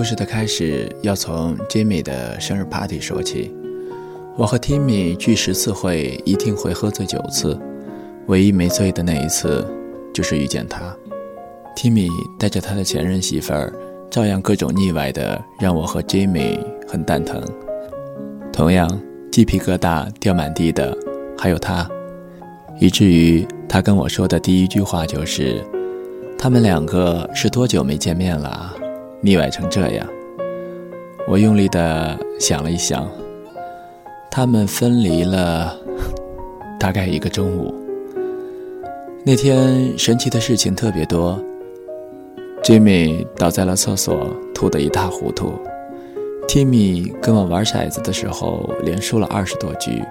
故事的开始要从 Jimmy 的生日 party 说起。我和 Timmy 聚十次会，一定会喝醉九次，唯一没醉的那一次，就是遇见他。Timmy 带着他的前任媳妇儿，照样各种腻歪的，让我和 Jimmy 很蛋疼。同样，鸡皮疙瘩掉满地的还有他，以至于他跟我说的第一句话就是：“他们两个是多久没见面了？”腻歪成这样，我用力的想了一想，他们分离了大概一个中午。那天神奇的事情特别多，Jimmy 倒在了厕所，吐得一塌糊涂；Timmy 跟我玩骰子的时候，连输了二十多局。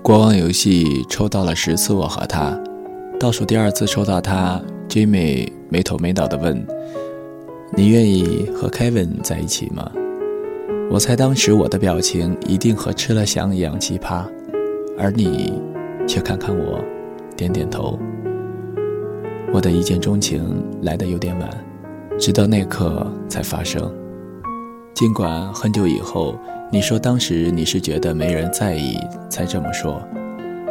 国王游戏抽到了十次我和他，倒数第二次抽到他，Jimmy 没头没脑的问。你愿意和 Kevin 在一起吗？我猜当时我的表情一定和吃了翔一样奇葩，而你却看看我，点点头。我的一见钟情来得有点晚，直到那刻才发生。尽管很久以后你说当时你是觉得没人在意才这么说，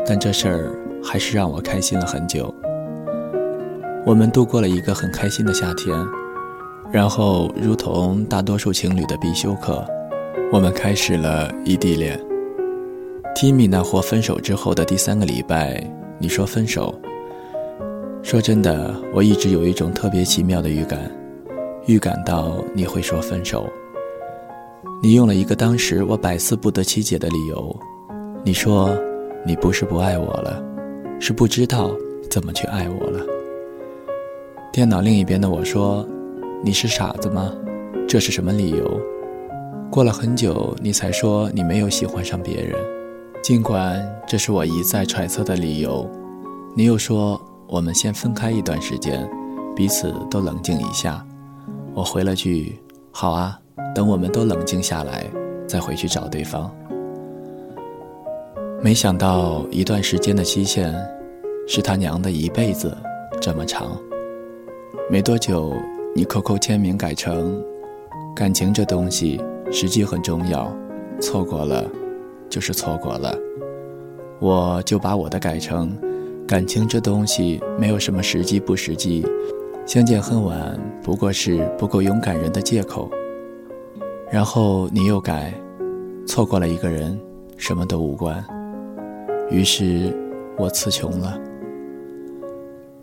但这事儿还是让我开心了很久。我们度过了一个很开心的夏天。然后，如同大多数情侣的必修课，我们开始了异地恋。Timmy 那货分手之后的第三个礼拜，你说分手。说真的，我一直有一种特别奇妙的预感，预感到你会说分手。你用了一个当时我百思不得其解的理由，你说你不是不爱我了，是不知道怎么去爱我了。电脑另一边的我说。你是傻子吗？这是什么理由？过了很久，你才说你没有喜欢上别人，尽管这是我一再揣测的理由。你又说我们先分开一段时间，彼此都冷静一下。我回了句：好啊，等我们都冷静下来，再回去找对方。没想到一段时间的期限，是他娘的一辈子这么长。没多久。你 QQ 签名改成“感情这东西时机很重要，错过了就是错过了”，我就把我的改成“感情这东西没有什么时机不时机，相见恨晚不过是不够勇敢人的借口”。然后你又改“错过了一个人，什么都无关”，于是我词穷了。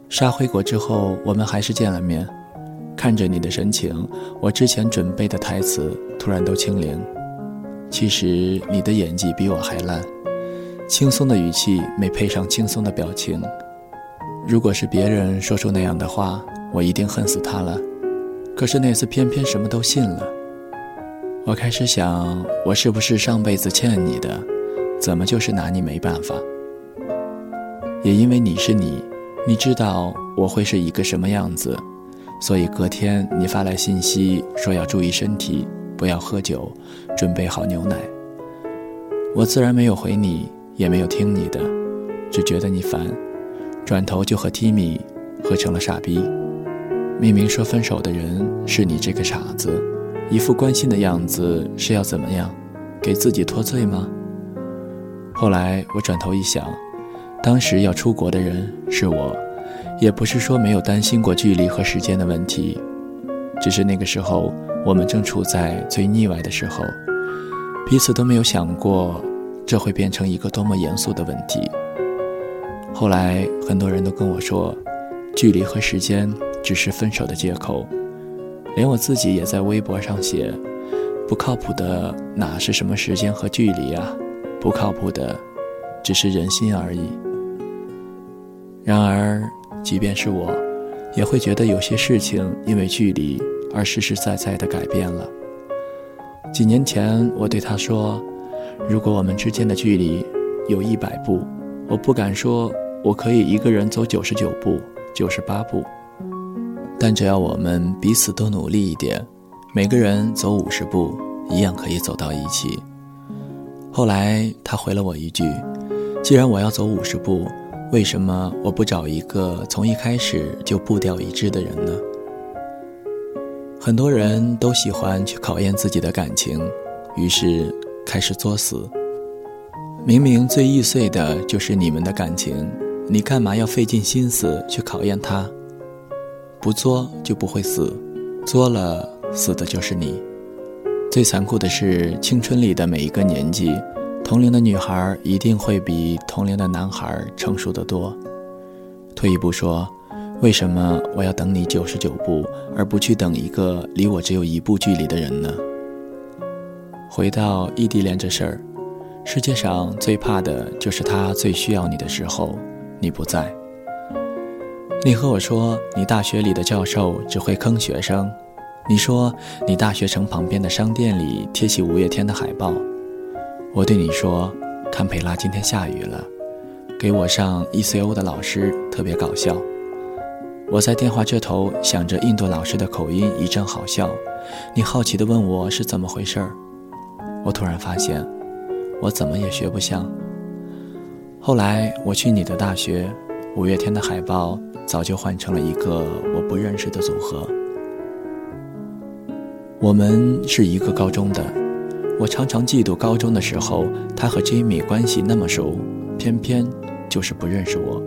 杀回国之后，我们还是见了面。看着你的神情，我之前准备的台词突然都清零。其实你的演技比我还烂，轻松的语气没配上轻松的表情。如果是别人说出那样的话，我一定恨死他了。可是那次偏偏什么都信了。我开始想，我是不是上辈子欠你的？怎么就是拿你没办法？也因为你是你，你知道我会是一个什么样子。所以隔天你发来信息说要注意身体，不要喝酒，准备好牛奶。我自然没有回你，也没有听你的，只觉得你烦，转头就和 Timmy 合成了傻逼。明明说分手的人是你这个傻子，一副关心的样子是要怎么样，给自己脱罪吗？后来我转头一想，当时要出国的人是我。也不是说没有担心过距离和时间的问题，只是那个时候我们正处在最腻歪的时候，彼此都没有想过这会变成一个多么严肃的问题。后来很多人都跟我说，距离和时间只是分手的借口，连我自己也在微博上写，不靠谱的哪是什么时间和距离啊，不靠谱的只是人心而已。然而。即便是我，也会觉得有些事情因为距离而实实在在的改变了。几年前，我对他说：“如果我们之间的距离有一百步，我不敢说我可以一个人走九十九步、九十八步，但只要我们彼此都努力一点，每个人走五十步，一样可以走到一起。”后来他回了我一句：“既然我要走五十步。”为什么我不找一个从一开始就步调一致的人呢？很多人都喜欢去考验自己的感情，于是开始作死。明明最易碎的就是你们的感情，你干嘛要费尽心思去考验它？不作就不会死，作了死的就是你。最残酷的是，青春里的每一个年纪，同龄的女孩一定会比同龄的男孩成熟得多。退一步说，为什么我要等你九十九步，而不去等一个离我只有一步距离的人呢？回到异地恋这事儿。世界上最怕的就是他最需要你的时候，你不在。你和我说你大学里的教授只会坑学生，你说你大学城旁边的商店里贴起五月天的海报。我对你说，堪培拉今天下雨了，给我上 ECO 的老师特别搞笑。我在电话这头想着印度老师的口音一阵好笑，你好奇地问我是怎么回事儿。我突然发现。我怎么也学不像。后来我去你的大学，五月天的海报早就换成了一个我不认识的组合。我们是一个高中的，我常常嫉妒高中的时候他和 Jimmy 关系那么熟，偏偏就是不认识我。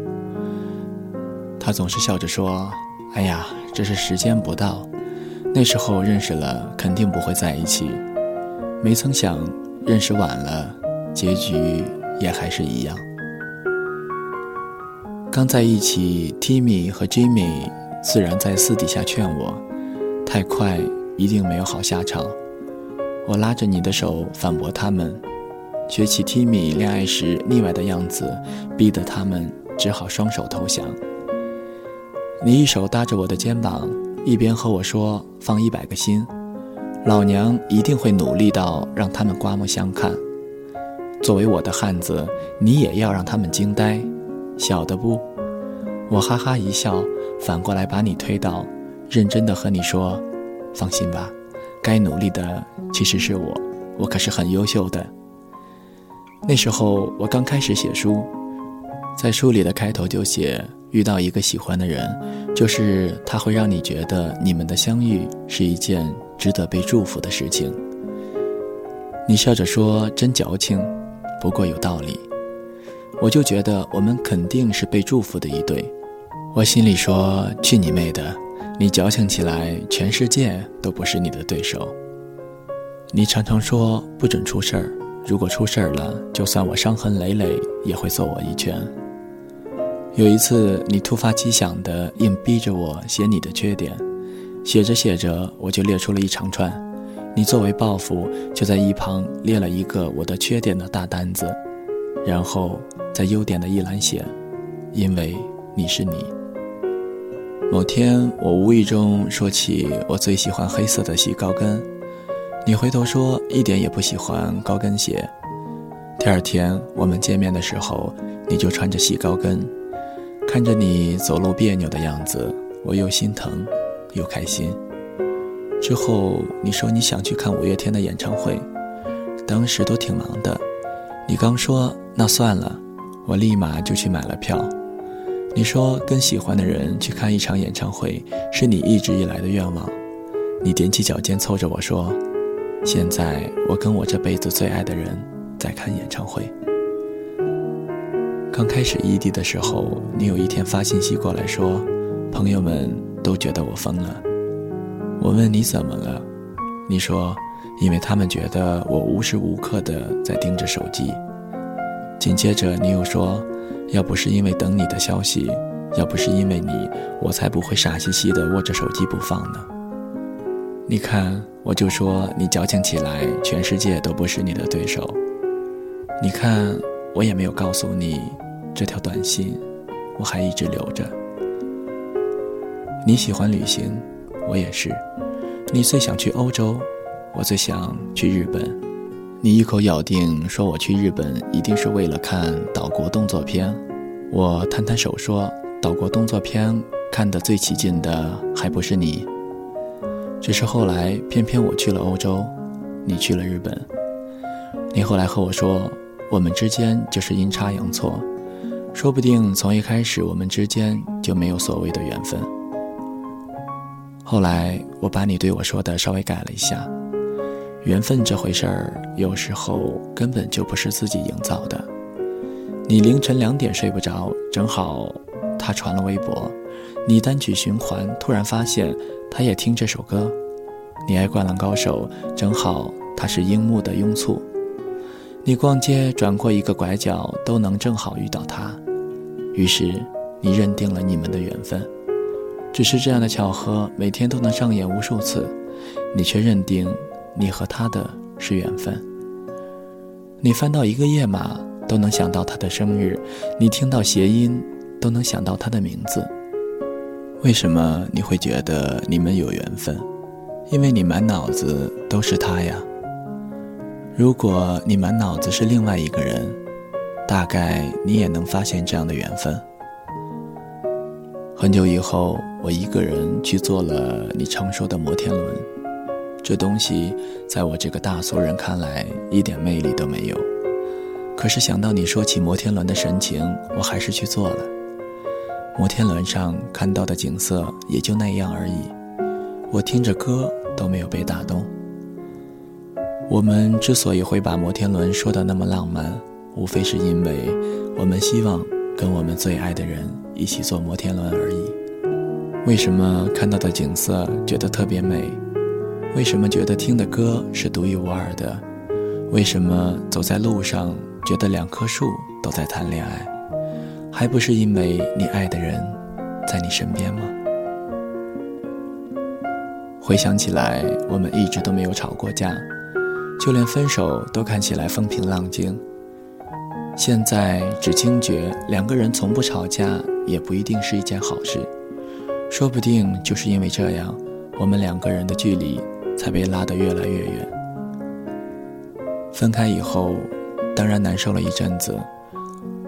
他总是笑着说：“哎呀，这是时间不到，那时候认识了肯定不会在一起。”没曾想认识晚了。结局也还是一样。刚在一起，Timmy 和 Jimmy 自然在私底下劝我，太快一定没有好下场。我拉着你的手反驳他们，学起 Timmy 恋爱时腻歪的样子，逼得他们只好双手投降。你一手搭着我的肩膀，一边和我说：“放一百个心，老娘一定会努力到让他们刮目相看。”作为我的汉子，你也要让他们惊呆，晓得不？我哈哈一笑，反过来把你推倒，认真的和你说：“放心吧，该努力的其实是我，我可是很优秀的。”那时候我刚开始写书，在书里的开头就写：遇到一个喜欢的人，就是他会让你觉得你们的相遇是一件值得被祝福的事情。你笑着说：“真矫情。”不过有道理，我就觉得我们肯定是被祝福的一对。我心里说：“去你妹的！你矫情起来，全世界都不是你的对手。”你常常说不准出事儿，如果出事儿了，就算我伤痕累累，也会揍我一拳。有一次，你突发奇想的硬逼着我写你的缺点，写着写着，我就列出了一长串。你作为报复，就在一旁列了一个我的缺点的大单子，然后在优点的一栏写：“因为你是你。”某天我无意中说起我最喜欢黑色的细高跟，你回头说一点也不喜欢高跟鞋。第二天我们见面的时候，你就穿着细高跟，看着你走路别扭的样子，我又心疼又开心。之后你说你想去看五月天的演唱会，当时都挺忙的。你刚说那算了，我立马就去买了票。你说跟喜欢的人去看一场演唱会是你一直以来的愿望。你踮起脚尖凑着我说：“现在我跟我这辈子最爱的人在看演唱会。”刚开始异地的时候，你有一天发信息过来说：“朋友们都觉得我疯了。”我问你怎么了，你说，因为他们觉得我无时无刻的在盯着手机。紧接着你又说，要不是因为等你的消息，要不是因为你，我才不会傻兮兮的握着手机不放呢。你看，我就说你矫情起来，全世界都不是你的对手。你看，我也没有告诉你这条短信，我还一直留着。你喜欢旅行。我也是，你最想去欧洲，我最想去日本。你一口咬定说我去日本一定是为了看岛国动作片，我摊摊手说岛国动作片看得最起劲的还不是你。只是后来偏偏我去了欧洲，你去了日本。你后来和我说，我们之间就是阴差阳错，说不定从一开始我们之间就没有所谓的缘分。后来我把你对我说的稍微改了一下，缘分这回事儿，有时候根本就不是自己营造的。你凌晨两点睡不着，正好他传了微博，你单曲循环，突然发现他也听这首歌。你爱灌篮高手，正好他是樱木的拥簇。你逛街转过一个拐角，都能正好遇到他。于是你认定了你们的缘分。只是这样的巧合，每天都能上演无数次，你却认定你和他的是缘分。你翻到一个页码，都能想到他的生日；你听到谐音，都能想到他的名字。为什么你会觉得你们有缘分？因为你满脑子都是他呀。如果你满脑子是另外一个人，大概你也能发现这样的缘分。很久以后，我一个人去坐了你常说的摩天轮，这东西在我这个大俗人看来一点魅力都没有。可是想到你说起摩天轮的神情，我还是去做了。摩天轮上看到的景色也就那样而已。我听着歌都没有被打动。我们之所以会把摩天轮说的那么浪漫，无非是因为我们希望跟我们最爱的人一起坐摩天轮而已。为什么看到的景色觉得特别美？为什么觉得听的歌是独一无二的？为什么走在路上觉得两棵树都在谈恋爱？还不是因为你爱的人在你身边吗？回想起来，我们一直都没有吵过架，就连分手都看起来风平浪静。现在只惊觉，两个人从不吵架也不一定是一件好事，说不定就是因为这样，我们两个人的距离才被拉得越来越远。分开以后，当然难受了一阵子，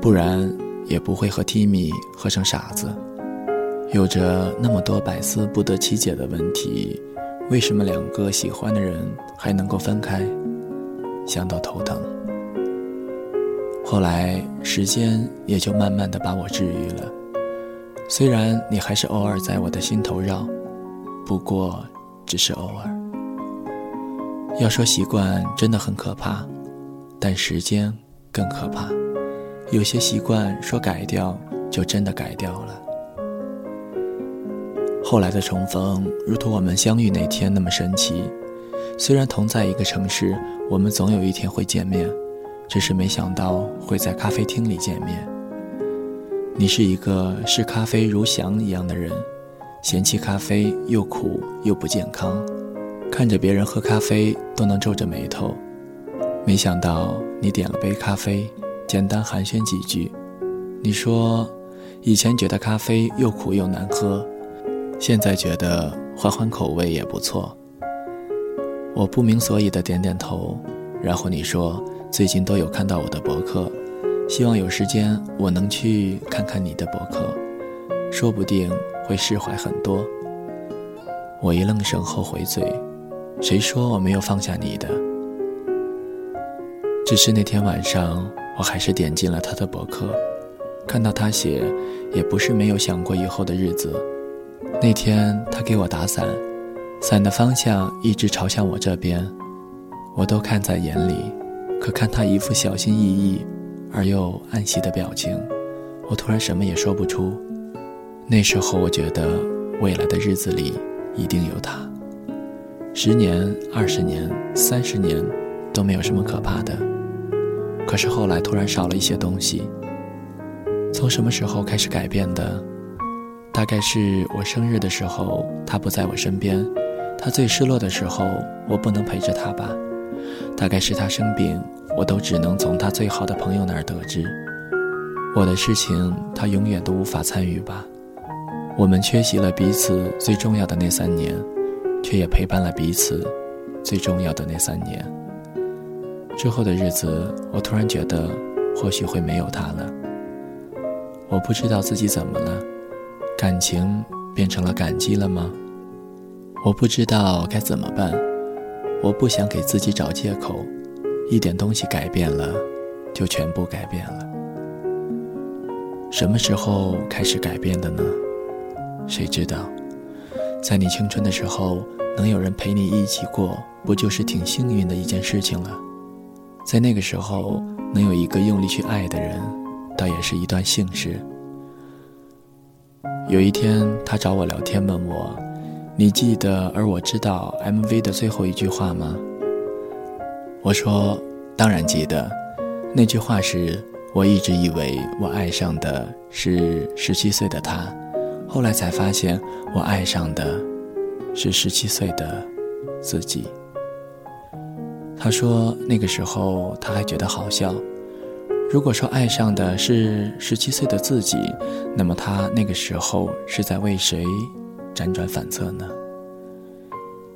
不然也不会和 Timmy 喝成傻子。有着那么多百思不得其解的问题，为什么两个喜欢的人还能够分开？想到头疼。后来时间也就慢慢的把我治愈了，虽然你还是偶尔在我的心头绕，不过只是偶尔。要说习惯真的很可怕，但时间更可怕。有些习惯说改掉就真的改掉了。后来的重逢，如同我们相遇那天那么神奇。虽然同在一个城市，我们总有一天会见面，只是没想到会在咖啡厅里见面。你是一个视咖啡如翔一样的人，嫌弃咖啡又苦又不健康，看着别人喝咖啡都能皱着眉头。没想到你点了杯咖啡，简单寒暄几句，你说，以前觉得咖啡又苦又难喝。现在觉得换换口味也不错。我不明所以的点点头，然后你说最近都有看到我的博客，希望有时间我能去看看你的博客，说不定会释怀很多。我一愣神后回嘴，谁说我没有放下你的？只是那天晚上我还是点进了他的博客，看到他写，也不是没有想过以后的日子。那天他给我打伞，伞的方向一直朝向我这边，我都看在眼里。可看他一副小心翼翼而又暗喜的表情，我突然什么也说不出。那时候我觉得未来的日子里一定有他。十年、二十年、三十年都没有什么可怕的。可是后来突然少了一些东西。从什么时候开始改变的？大概是我生日的时候，他不在我身边；他最失落的时候，我不能陪着他吧。大概是他生病，我都只能从他最好的朋友那儿得知。我的事情，他永远都无法参与吧。我们缺席了彼此最重要的那三年，却也陪伴了彼此最重要的那三年。之后的日子，我突然觉得，或许会没有他了。我不知道自己怎么了。感情变成了感激了吗？我不知道该怎么办。我不想给自己找借口。一点东西改变了，就全部改变了。什么时候开始改变的呢？谁知道？在你青春的时候，能有人陪你一起过，不就是挺幸运的一件事情了？在那个时候，能有一个用力去爱的人，倒也是一段幸事。有一天，他找我聊天，问我：“你记得而我知道 MV 的最后一句话吗？”我说：“当然记得。”那句话是我一直以为我爱上的是十七岁的他，后来才发现我爱上的是十七岁的自己。他说那个时候他还觉得好笑。如果说爱上的是十七岁的自己，那么他那个时候是在为谁辗转反侧呢？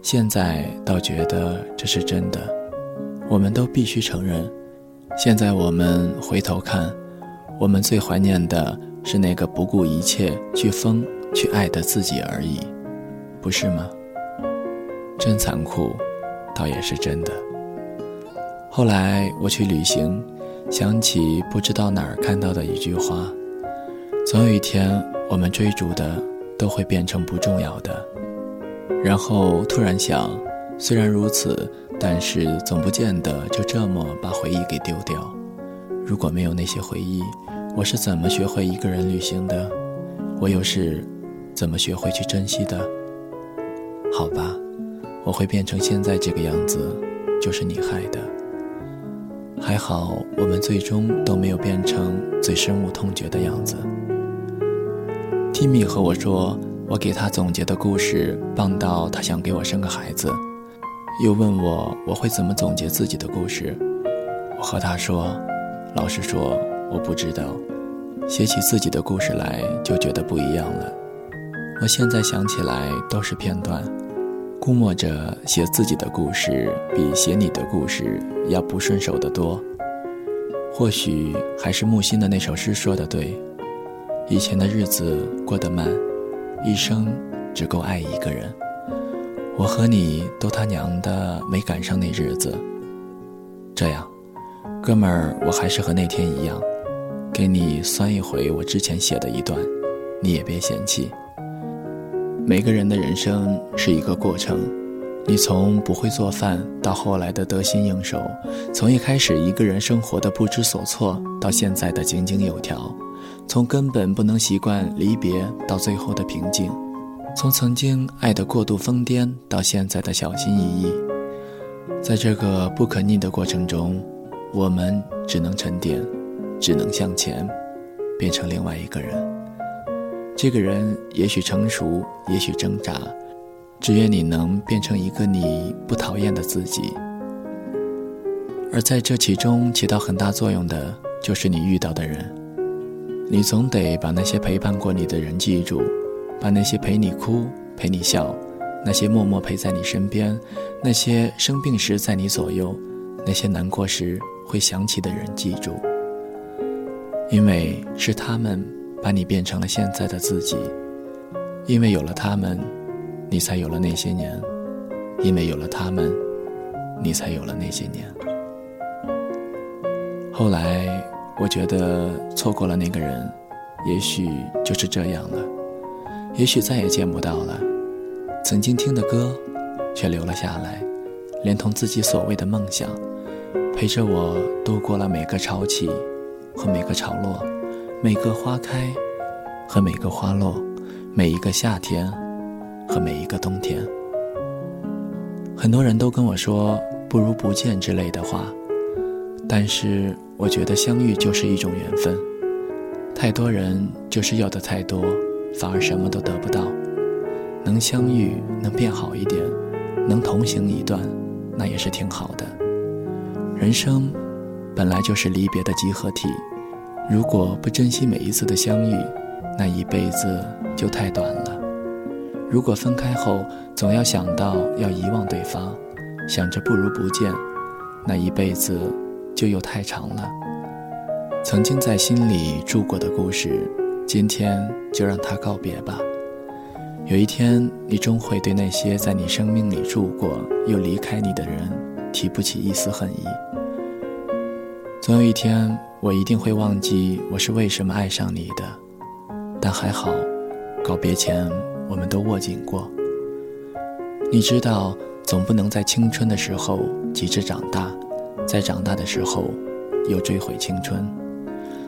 现在倒觉得这是真的。我们都必须承认，现在我们回头看，我们最怀念的是那个不顾一切去疯去爱的自己而已，不是吗？真残酷，倒也是真的。后来我去旅行。想起不知道哪儿看到的一句话：“总有一天，我们追逐的都会变成不重要的。”然后突然想，虽然如此，但是总不见得就这么把回忆给丢掉。如果没有那些回忆，我是怎么学会一个人旅行的？我又是怎么学会去珍惜的？好吧，我会变成现在这个样子，就是你害的。还好，我们最终都没有变成最深恶痛绝的样子。Timmy 和我说，我给他总结的故事棒到他想给我生个孩子，又问我我会怎么总结自己的故事。我和他说，老实说，我不知道，写起自己的故事来就觉得不一样了。我现在想起来都是片段。估摸着写自己的故事比写你的故事要不顺手得多。或许还是木心的那首诗说的对：以前的日子过得慢，一生只够爱一个人。我和你都他娘的没赶上那日子。这样，哥们儿，我还是和那天一样，给你酸一回我之前写的一段，你也别嫌弃。每个人的人生是一个过程，你从不会做饭到后来的得心应手，从一开始一个人生活的不知所措到现在的井井有条，从根本不能习惯离别到最后的平静，从曾经爱的过度疯癫到现在的小心翼翼，在这个不可逆的过程中，我们只能沉淀，只能向前，变成另外一个人。这个人也许成熟，也许挣扎，只愿你能变成一个你不讨厌的自己。而在这其中起到很大作用的，就是你遇到的人。你总得把那些陪伴过你的人记住，把那些陪你哭、陪你笑，那些默默陪在你身边，那些生病时在你左右，那些难过时会想起的人记住，因为是他们。把你变成了现在的自己，因为有了他们，你才有了那些年；因为有了他们，你才有了那些年。后来，我觉得错过了那个人，也许就是这样了，也许再也见不到了。曾经听的歌，却留了下来，连同自己所谓的梦想，陪着我度过了每个潮起和每个潮落。每个花开，和每个花落，每一个夏天，和每一个冬天。很多人都跟我说“不如不见”之类的话，但是我觉得相遇就是一种缘分。太多人就是要的太多，反而什么都得不到。能相遇，能变好一点，能同行一段，那也是挺好的。人生本来就是离别的集合体。如果不珍惜每一次的相遇，那一辈子就太短了。如果分开后总要想到要遗忘对方，想着不如不见，那一辈子就又太长了。曾经在心里住过的故事，今天就让它告别吧。有一天，你终会对那些在你生命里住过又离开你的人，提不起一丝恨意。总有一天。我一定会忘记我是为什么爱上你的，但还好，告别前我们都握紧过，你知道，总不能在青春的时候急着长大，在长大的时候又追悔青春。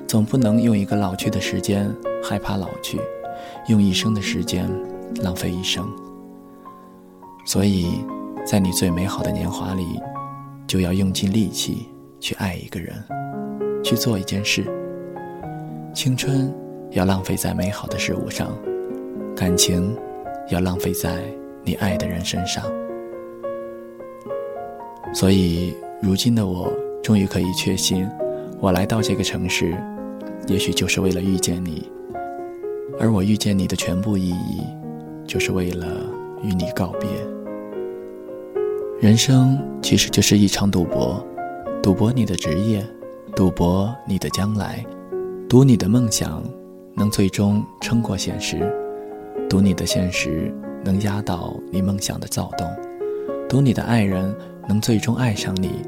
总不能用一个老去的时间害怕老去，用一生的时间浪费一生。所以，在你最美好的年华里，就要用尽力气去爱一个人，去做一件事。青春要浪费在美好的事物上，感情要浪费在你爱的人身上。所以，如今的我终于可以确信，我来到这个城市。也许就是为了遇见你，而我遇见你的全部意义，就是为了与你告别。人生其实就是一场赌博，赌博你的职业，赌博你的将来，赌你的梦想能最终撑过现实，赌你的现实能压倒你梦想的躁动，赌你的爱人能最终爱上你，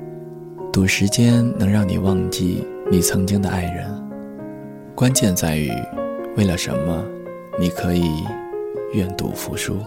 赌时间能让你忘记你曾经的爱人。关键在于，为了什么，你可以愿赌服输。